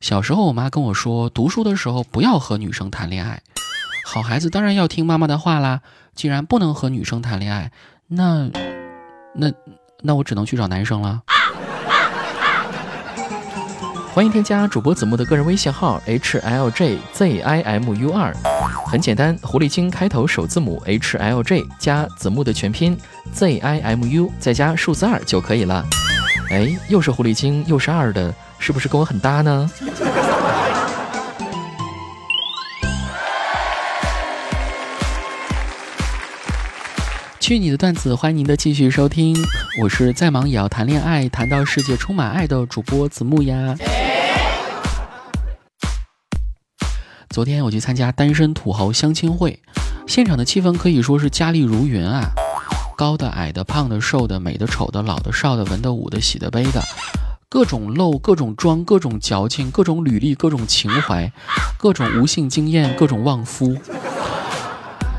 小时候我妈跟我说，读书的时候不要和女生谈恋爱。好孩子当然要听妈妈的话啦。既然不能和女生谈恋爱，那那那我只能去找男生了。欢迎添加主播子木的个人微信号 h l j z i m u 二，很简单，狐狸精开头首字母 h l j 加子木的全拼 z i m u 再加数字二就可以了。哎，又是狐狸精又是二的，是不是跟我很搭呢？去你的段子，欢迎您的继续收听，我是再忙也要谈恋爱，谈到世界充满爱的主播子木呀。昨天我去参加单身土豪相亲会，现场的气氛可以说是佳丽如云啊，高的、矮的、胖的、瘦的、美的、丑的、老的、少的、文的、武的、喜的、悲的，各种露、各种装、各种矫情、各种履历、各种情怀、各种无性经验、各种旺夫。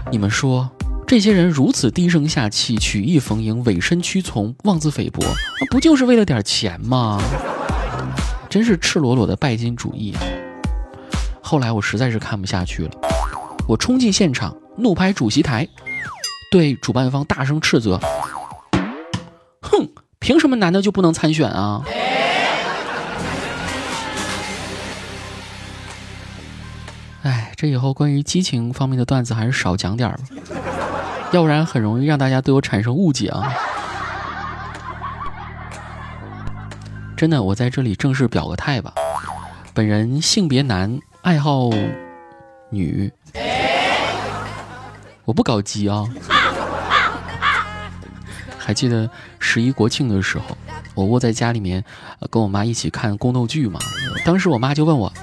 你们说，这些人如此低声下气、曲意逢迎、委身屈从、妄自菲薄，不就是为了点钱吗？真是赤裸裸的拜金主义啊！后来我实在是看不下去了，我冲进现场，怒拍主席台，对主办方大声斥责：“哼，凭什么男的就不能参选啊？”这以后关于激情方面的段子还是少讲点儿吧，要不然很容易让大家对我产生误解啊！真的，我在这里正式表个态吧，本人性别男。爱好女，我不搞基啊。还记得十一国庆的时候，我窝在家里面，跟我妈一起看宫斗剧嘛。当时我妈就问我：“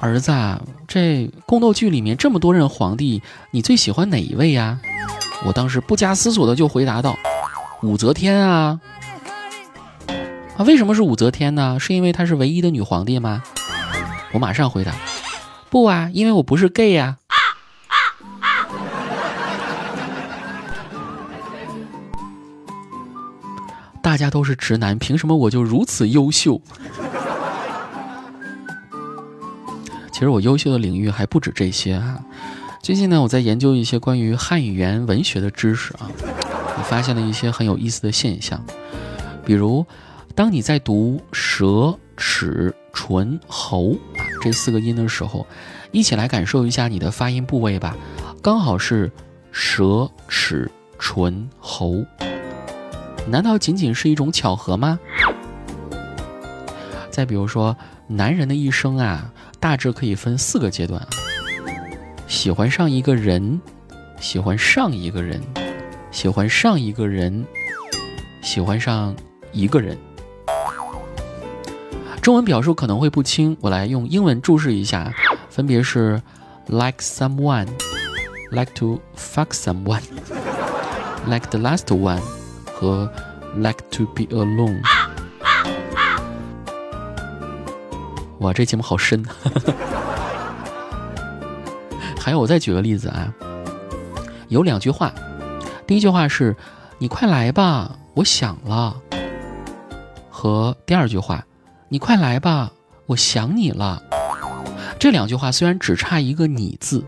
儿子，啊，这宫斗剧里面这么多任皇帝，你最喜欢哪一位呀？”我当时不加思索的就回答道：“武则天啊！”啊，为什么是武则天呢？是因为她是唯一的女皇帝吗？我马上回答。不啊，因为我不是 gay 呀。大家都是直男，凭什么我就如此优秀？其实我优秀的领域还不止这些啊。最近呢，我在研究一些关于汉语言文学的知识啊，我发现了一些很有意思的现象，比如，当你在读舌齿。唇喉这四个音的时候，一起来感受一下你的发音部位吧。刚好是舌齿唇喉，难道仅仅是一种巧合吗？再比如说，男人的一生啊，大致可以分四个阶段：喜欢上一个人，喜欢上一个人，喜欢上一个人，喜欢上一个人。中文表述可能会不清，我来用英文注释一下，分别是 like someone, like to fuck someone, like the last one 和 like to be alone。哇，这节目好深。还有，我再举个例子啊，有两句话，第一句话是“你快来吧，我想了”，和第二句话。你快来吧，我想你了。这两句话虽然只差一个“你”字，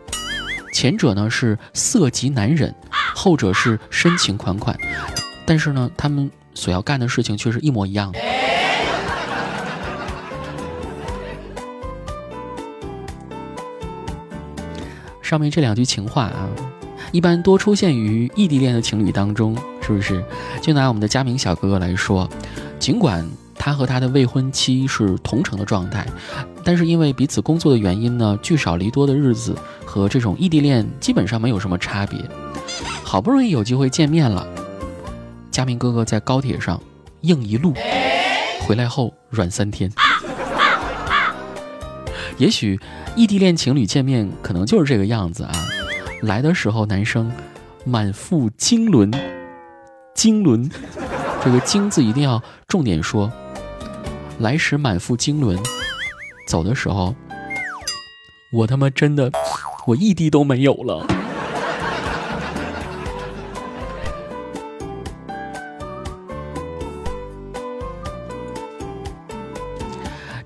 前者呢是色极难忍，后者是深情款款，但是呢，他们所要干的事情却是一模一样的。上面这两句情话啊，一般多出现于异地恋的情侣当中，是不是？就拿我们的佳明小哥哥来说，尽管。他和他的未婚妻是同城的状态，但是因为彼此工作的原因呢，聚少离多的日子和这种异地恋基本上没有什么差别。好不容易有机会见面了，佳明哥哥在高铁上硬一路，回来后软三天。也许异地恋情侣见面可能就是这个样子啊，来的时候男生满腹经纶，经纶，这个“经”字一定要重点说。来时满腹经纶，走的时候，我他妈真的，我一滴都没有了。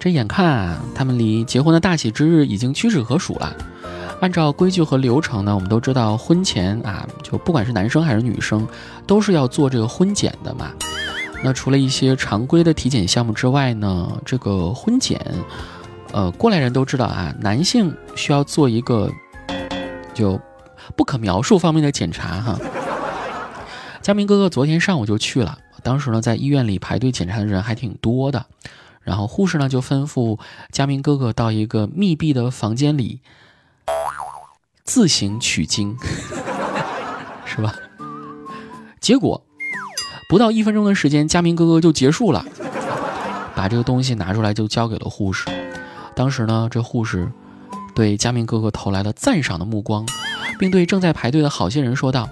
这眼看啊，他们离结婚的大喜之日已经屈指可数了。按照规矩和流程呢，我们都知道婚前啊，就不管是男生还是女生，都是要做这个婚检的嘛。那除了一些常规的体检项目之外呢，这个婚检，呃，过来人都知道啊，男性需要做一个就不可描述方面的检查哈。佳明哥哥昨天上午就去了，当时呢，在医院里排队检查的人还挺多的。然后护士呢就吩咐佳明哥哥到一个密闭的房间里自行取经，是吧？结果不到一分钟的时间，佳明哥哥就结束了，把这个东西拿出来就交给了护士。当时呢，这护士对佳明哥哥投来了赞赏的目光，并对正在排队的好心人说道：“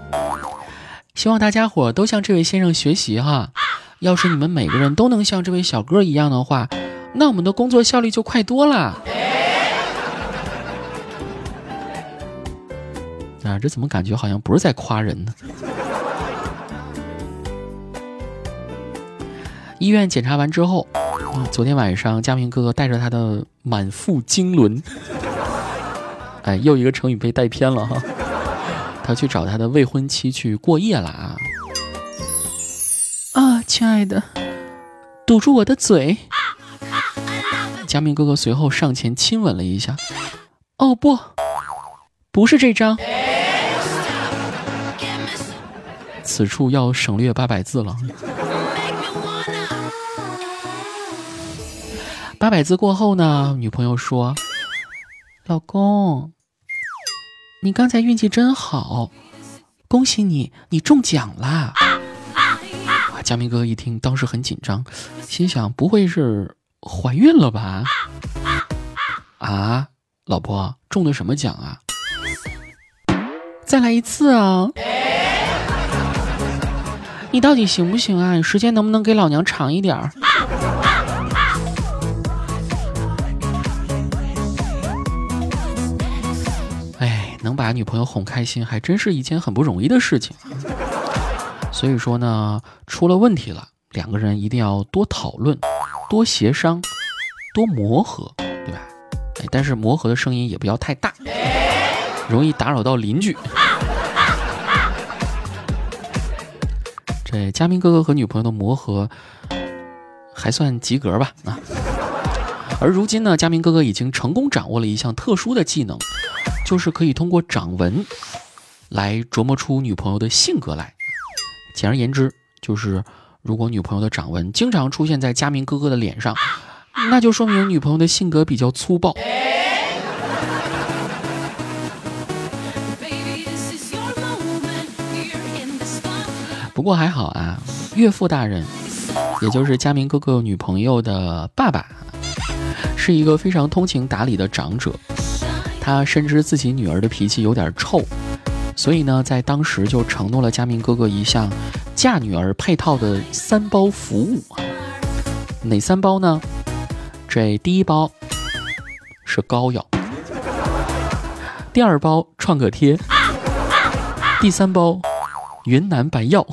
希望大家伙都向这位先生学习哈。”要是你们每个人都能像这位小哥一样的话，那我们的工作效率就快多了。啊，这怎么感觉好像不是在夸人呢？医院检查完之后，昨天晚上佳明哥哥带着他的满腹经纶，哎，又一个成语被带偏了哈。他去找他的未婚妻去过夜了啊。亲爱的，堵住我的嘴！佳明哥哥随后上前亲吻了一下。哦不，不是这张。此处要省略八百字了。八百字过后呢？女朋友说：“老公，你刚才运气真好，恭喜你，你中奖啦！”佳明哥一听，当时很紧张，心想：不会是怀孕了吧？啊，老婆中的什么奖啊？再来一次啊！你到底行不行啊？时间能不能给老娘长一点儿？哎，能把女朋友哄开心，还真是一件很不容易的事情。所以说呢，出了问题了，两个人一定要多讨论、多协商、多磨合，对吧？哎，但是磨合的声音也不要太大，容易打扰到邻居。这佳明哥哥和女朋友的磨合还算及格吧？啊，而如今呢，佳明哥哥已经成功掌握了一项特殊的技能，就是可以通过掌纹来琢磨出女朋友的性格来。简而言之，就是如果女朋友的掌纹经常出现在佳明哥哥的脸上，那就说明女朋友的性格比较粗暴。不过还好啊，岳父大人，也就是佳明哥哥女朋友的爸爸，是一个非常通情达理的长者。他深知自己女儿的脾气有点臭。所以呢，在当时就承诺了佳明哥哥一项嫁女儿配套的三包服务，哪三包呢？这第一包是膏药，第二包创可贴，第三包云南白药。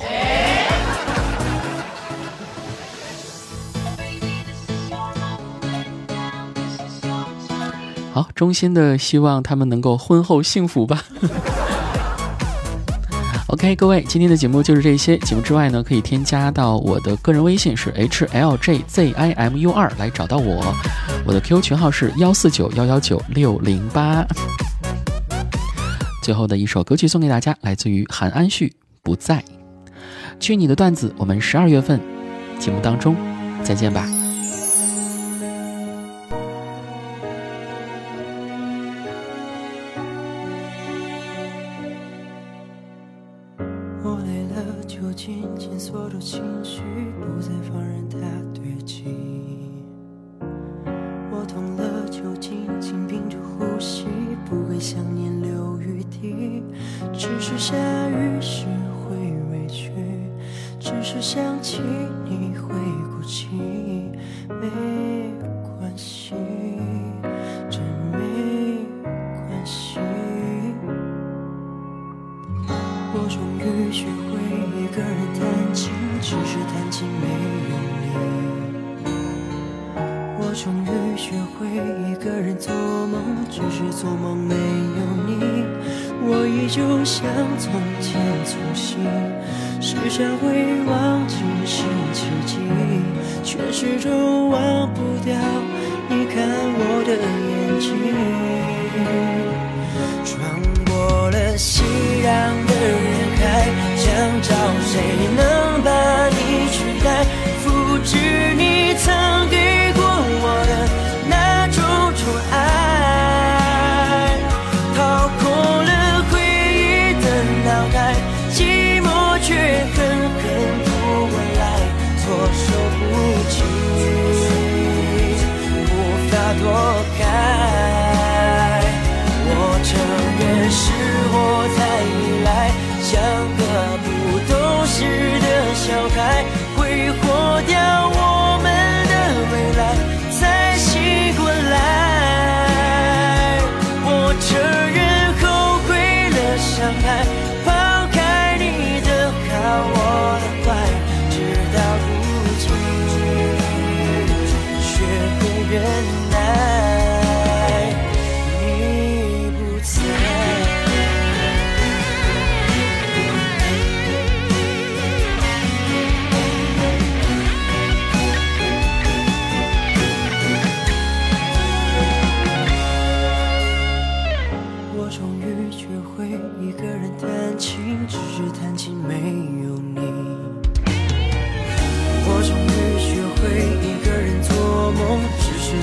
好，衷心的希望他们能够婚后幸福吧。OK，各位，今天的节目就是这些。节目之外呢，可以添加到我的个人微信是 HLJZIMU 二来找到我。我的 QQ 群号是幺四九幺幺九六零八。最后的一首歌曲送给大家，来自于韩安旭，《不在》。去你的段子，我们十二月份节目当中再见吧。下雨时会委屈只是想起你会哭泣没关系真没关系。我终于学会一个人弹琴只是弹琴没有你我终于学会一个人做梦只是做梦没有我依旧像从前粗心，时常会忘记星期几，却始终忘不掉你看我的眼睛。穿过了熙攘的人海，想找谁能把你取代，复制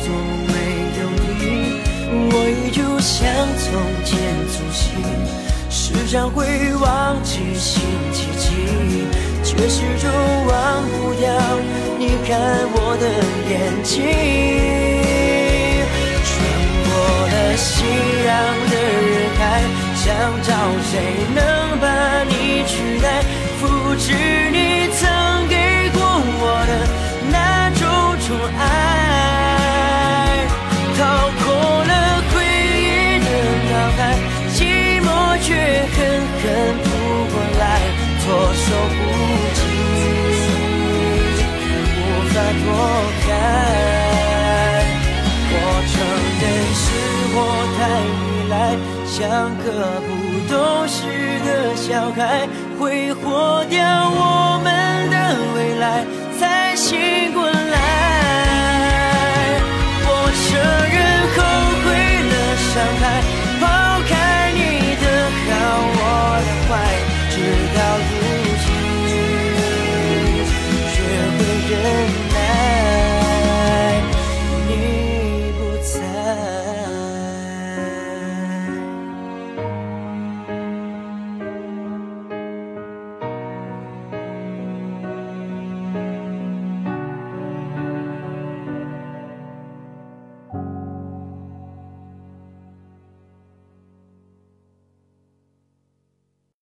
只是做梦没有你。我依旧像从前粗心，时常会忘记星期几，却始终忘不掉你看我的眼睛。穿过了熙攘的人海，想找谁能把你取代，复制躲开。我承认是我太依赖，像个不懂事的小孩，挥霍掉我们的未来，才醒过